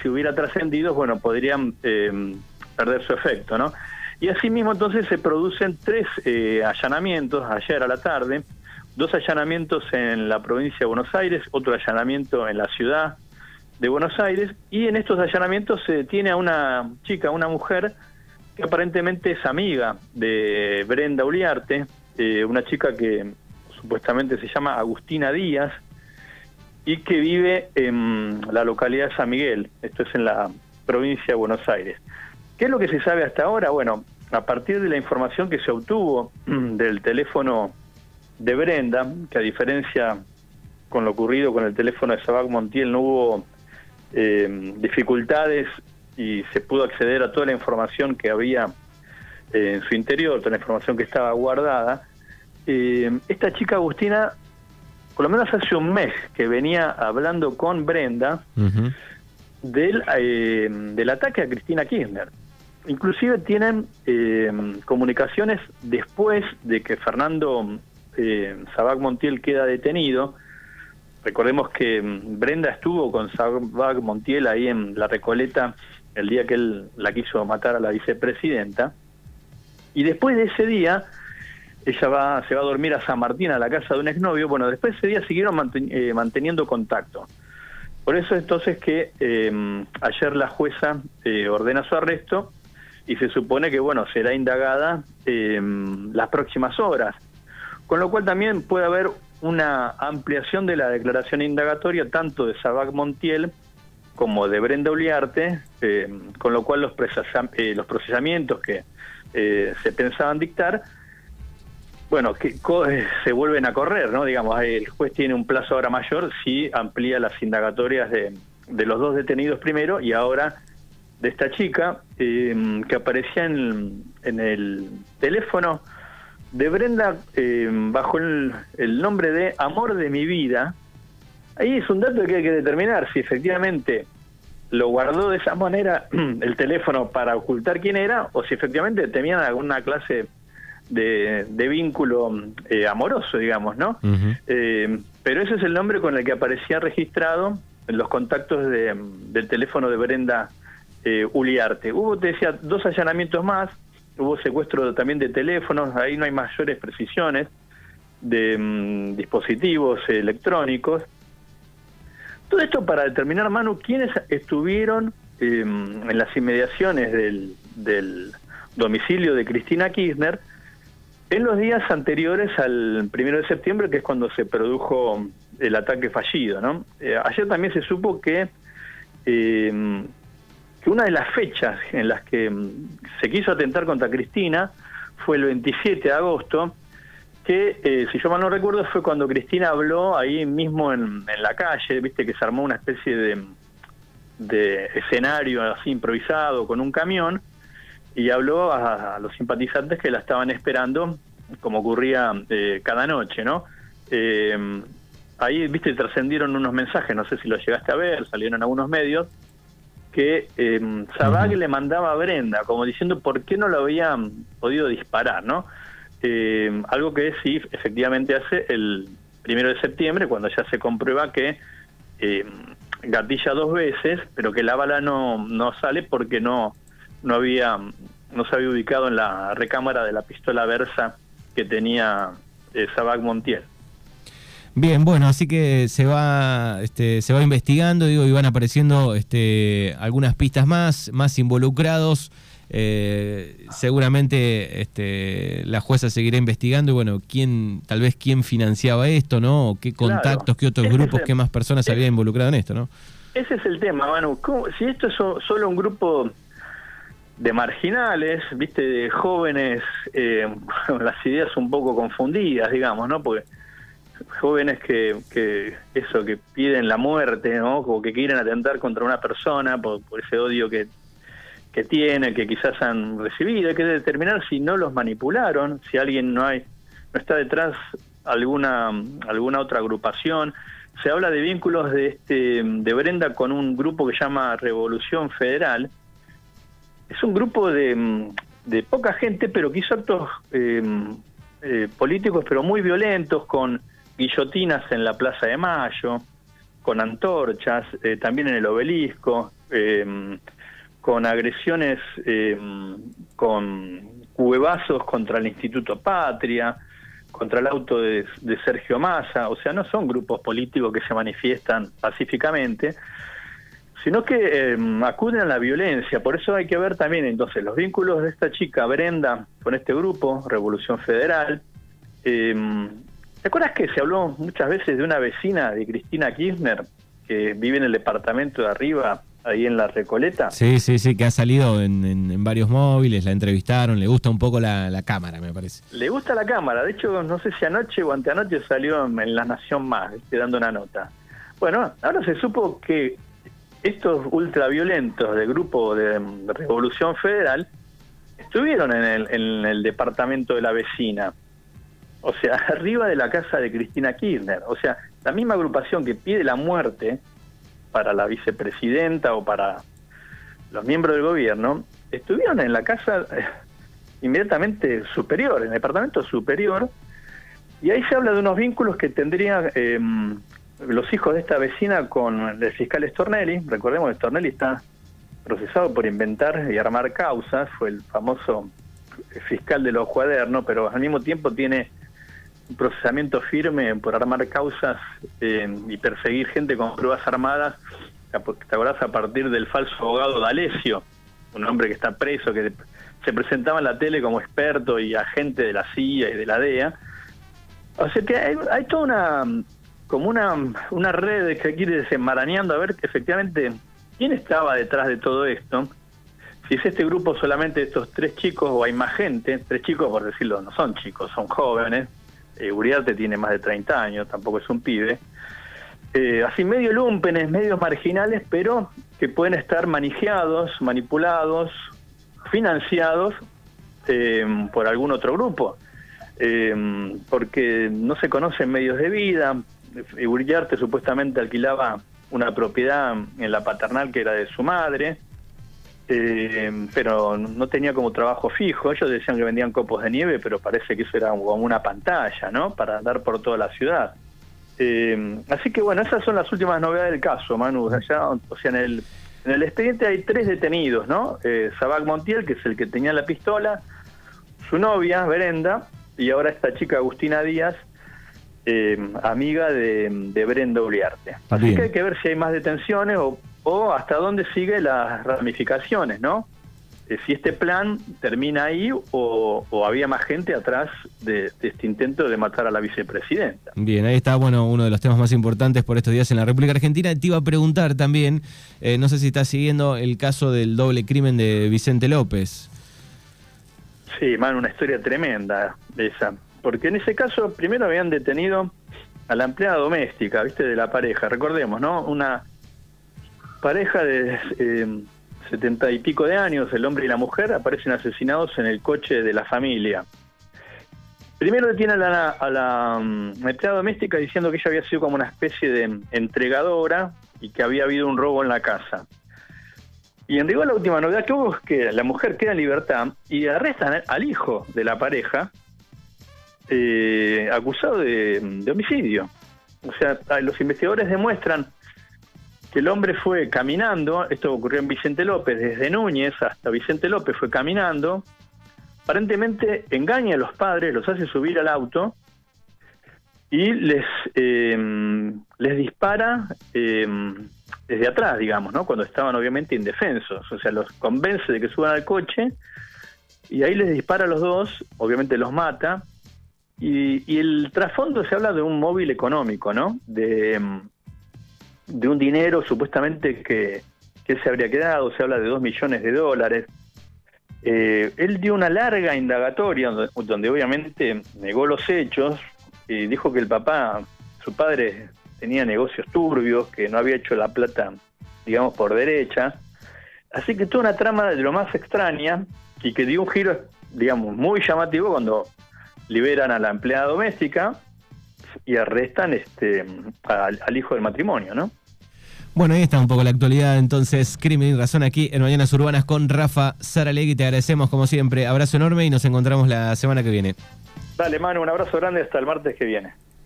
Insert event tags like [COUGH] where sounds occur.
si hubiera trascendido, bueno, podrían eh, perder su efecto, ¿no? Y asimismo entonces se producen tres eh, allanamientos ayer a la tarde, dos allanamientos en la provincia de Buenos Aires, otro allanamiento en la ciudad de Buenos Aires, y en estos allanamientos se detiene a una chica, una mujer, que aparentemente es amiga de Brenda Uliarte, eh, una chica que supuestamente se llama Agustina Díaz, y que vive en la localidad de San Miguel, esto es en la provincia de Buenos Aires. ¿Qué es lo que se sabe hasta ahora? Bueno, a partir de la información que se obtuvo [CLEARS THROAT] del teléfono de Brenda, que a diferencia con lo ocurrido con el teléfono de Sabac Montiel no hubo eh, dificultades y se pudo acceder a toda la información que había eh, en su interior, toda la información que estaba guardada, eh, esta chica Agustina por lo menos hace un mes que venía hablando con Brenda del, eh, del ataque a Cristina Kirchner. Inclusive tienen eh, comunicaciones después de que Fernando eh, Sabac Montiel queda detenido. Recordemos que mm, Brenda estuvo con Sabac Montiel ahí en la Recoleta el día que él la quiso matar a la vicepresidenta. Y después de ese día, ella va, se va a dormir a San Martín, a la casa de un exnovio. Bueno, después de ese día siguieron eh, manteniendo contacto. Por eso entonces que eh, ayer la jueza eh, ordena su arresto y se supone que, bueno, será indagada las próximas horas. Con lo cual también puede haber una ampliación de la declaración indagatoria tanto de Sabac Montiel como de Brenda Uliarte, con lo cual los, los procesamientos que se pensaban dictar bueno, que eh, se vuelven a correr, ¿no? Digamos, el juez tiene un plazo ahora mayor si amplía las indagatorias de, los dos detenidos primero y ahora de esta chica eh, que aparecía en, el teléfono de Brenda eh, bajo el, nombre de Amor de mi vida. Ahí es un dato que hay que determinar si efectivamente lo guardó de esa manera [CLEARS THROAT] el teléfono para ocultar quién era o si efectivamente tenían alguna clase vínculo eh, amoroso, digamos, ¿no? Eh, pero ese es el nombre con el que aparecía registrado en los contactos de, del teléfono de Brenda eh, Uliarte. Hubo, te decía, dos allanamientos más, hubo secuestro también de teléfonos, ahí no hay mayores precisiones, de mm, dispositivos electrónicos. Todo esto para determinar, Manu, quiénes estuvieron en las inmediaciones del, del domicilio de Cristina Kirchner, en los días anteriores al primero de septiembre, que es cuando se produjo el ataque fallido, ¿no? Eh, ayer también se supo que, eh, que una de las fechas en las que mm, se quiso atentar contra Cristina fue el 27 de agosto, que eh, si yo mal no recuerdo fue cuando Cristina habló ahí mismo en, la calle, viste que se armó una especie de, de escenario así improvisado con un camión, y habló a, los simpatizantes que la estaban esperando, como ocurría eh, cada noche, ¿no? Eh, ahí, viste, trascendieron unos mensajes, no sé si los llegaste a ver, salieron algunos medios, que eh, le mandaba a Brenda, como diciendo por qué no lo habían podido disparar, ¿no? Eh, algo que sí, efectivamente hace el primero de septiembre, cuando ya se comprueba que gatilla dos veces, pero que la bala no, no sale porque no no había no se había ubicado en la recámara de la pistola Versa que tenía eh, Sabac Montiel. Bien, bueno, así que se va, este, se va investigando, digo, y van apareciendo este, algunas pistas más, más involucrados. Eh, seguramente este, la jueza seguirá investigando y bueno, quién, tal vez quién financiaba esto, ¿no? O qué contactos, qué otros grupos, qué más personas se habían involucrado en esto, ¿no? Ese es el tema, Manu. Si esto es solo un grupo de marginales, viste, de jóvenes eh, [LAUGHS] con las ideas un poco confundidas, digamos, ¿no? Porque jóvenes que, que eso, que piden la muerte, ¿no? O que quieren atentar contra una persona por, ese odio que, que tiene, que quizás han recibido. Hay que determinar si no los manipularon, si alguien no hay, no está detrás alguna alguna otra agrupación. Se habla de vínculos de este de Brenda con un grupo que llama Revolución Federal, es un grupo de, de poca gente, pero que hizo actos eh, eh, políticos, pero muy violentos, con guillotinas en la Plaza de Mayo, con antorchas, eh, también en el obelisco, eh, con agresiones eh, con cuevazos contra el Instituto Patria, contra el auto de, Sergio Massa, o sea, no son grupos políticos que se manifiestan pacíficamente, sino que acuden a la violencia. Por eso hay que ver también entonces los vínculos de esta chica Brenda con este grupo, Revolución Federal. ¿Te acuerdas que se habló muchas veces de una vecina de Cristina Kirchner que vive en el departamento de arriba ahí en la Recoleta. Sí, sí, sí, que ha salido en, varios móviles, la entrevistaron, le gusta un poco la, cámara, me parece. Le gusta la cámara, de hecho, no sé si anoche o anteanoche salió en, La Nación Más, dando una nota. Bueno, ahora se supo que estos ultraviolentos del grupo de, Revolución Federal estuvieron en el, en el departamento de la vecina, o sea, [LAUGHS] arriba de la casa de Cristina Kirchner, o sea, la misma agrupación que pide la muerte para la vicepresidenta o para los miembros del gobierno, estuvieron en la casa eh, inmediatamente superior, en el departamento superior, y ahí se habla de unos vínculos que tendrían em, los hijos de esta vecina con el fiscal Stornelli. Recordemos que Stornelli está procesado por inventar y armar causas, fue el famoso fiscal de los cuadernos, pero al mismo tiempo tiene un procesamiento firme por armar causas eh, y perseguir gente con pruebas armadas, ¿te acordás? A partir del falso abogado D'Alessio, un hombre que está preso, que se presentaba en la tele como experto y agente de la CIA y de la DEA. O sea que hay, hay toda una como una, una red que quiere desenmarañando a ver que efectivamente quién estaba detrás de todo esto. Si es este grupo solamente estos tres chicos o hay más gente, tres chicos por decirlo, no son chicos, son jóvenes, eh, Uriarte tiene más de 30 años, tampoco es un pibe, eh, así medio lumpenes, medios marginales, pero que pueden estar manejados, manipulados, financiados eh, por algún otro grupo, eh, porque no se conocen medios de vida, Uriarte supuestamente alquilaba una propiedad en la paternal que era de su madre, eh, pero no tenía como trabajo fijo. Ellos decían que vendían copos de nieve, pero parece que eso era como una pantalla, ¿no? Para andar por toda la ciudad. Eh, así que bueno, esas son las últimas novedades del caso, Manu. o sea, en el, en el expediente hay tres detenidos, ¿no? Eh, Sabac Montiel, que es el que tenía la pistola, su novia, Brenda, y ahora esta chica Agustina Díaz, eh, amiga de, de Brenda. Así que hay que ver si hay más detenciones o o hasta dónde sigue las ramificaciones, ¿no? Eh, si este plan termina ahí o, había más gente atrás de, este intento de matar a la vicepresidenta. Bien, ahí está, bueno, uno de los temas más importantes por estos días en la República Argentina. Te iba a preguntar también, eh, no sé si estás siguiendo el caso del doble crimen de Vicente López. Sí, man, una historia tremenda esa. Porque en ese caso, primero habían detenido a la empleada doméstica, ¿viste? De la pareja. Recordemos, ¿no? Una pareja de eh, setenta y pico de años, el hombre y la mujer, aparecen asesinados en el coche de la familia. Primero detienen a la, a la um, doméstica diciendo que ella había sido como una especie de entregadora y que había habido un robo en la casa. Y en rigor la última novedad que hubo es que la mujer queda en libertad y arrestan al hijo de la pareja eh, acusado de, homicidio. O sea, los investigadores demuestran que el hombre fue caminando, esto ocurrió en Vicente López, desde Núñez hasta Vicente López fue caminando, aparentemente engaña a los padres, los hace subir al auto y les, eh, les dispara eh, desde atrás, digamos, ¿no? cuando estaban obviamente indefensos, o sea, los convence de que suban al coche y ahí les dispara a los dos, obviamente los mata, y, y el trasfondo se habla de un móvil económico, ¿no? De, de un dinero supuestamente que, que se habría quedado, se habla de dos millones de dólares. Eh, él dio una larga indagatoria donde, obviamente negó los hechos y dijo que el papá, su padre, tenía negocios turbios, que no había hecho la plata, digamos, por derecha. Así que toda una trama de lo más extraña y que dio un giro, digamos, muy llamativo cuando liberan a la empleada doméstica y arrestan este al, hijo del matrimonio, ¿no? Bueno, ahí está un poco la actualidad, entonces, Crimen y Razón aquí en Mañanas Urbanas con Rafa Saralegui. Te agradecemos como siempre. Abrazo enorme y nos encontramos la semana que viene. Dale, Manu, un abrazo grande hasta el martes que viene.